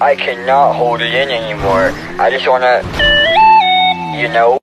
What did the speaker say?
I cannot hold it in anymore. I just wanna, you know.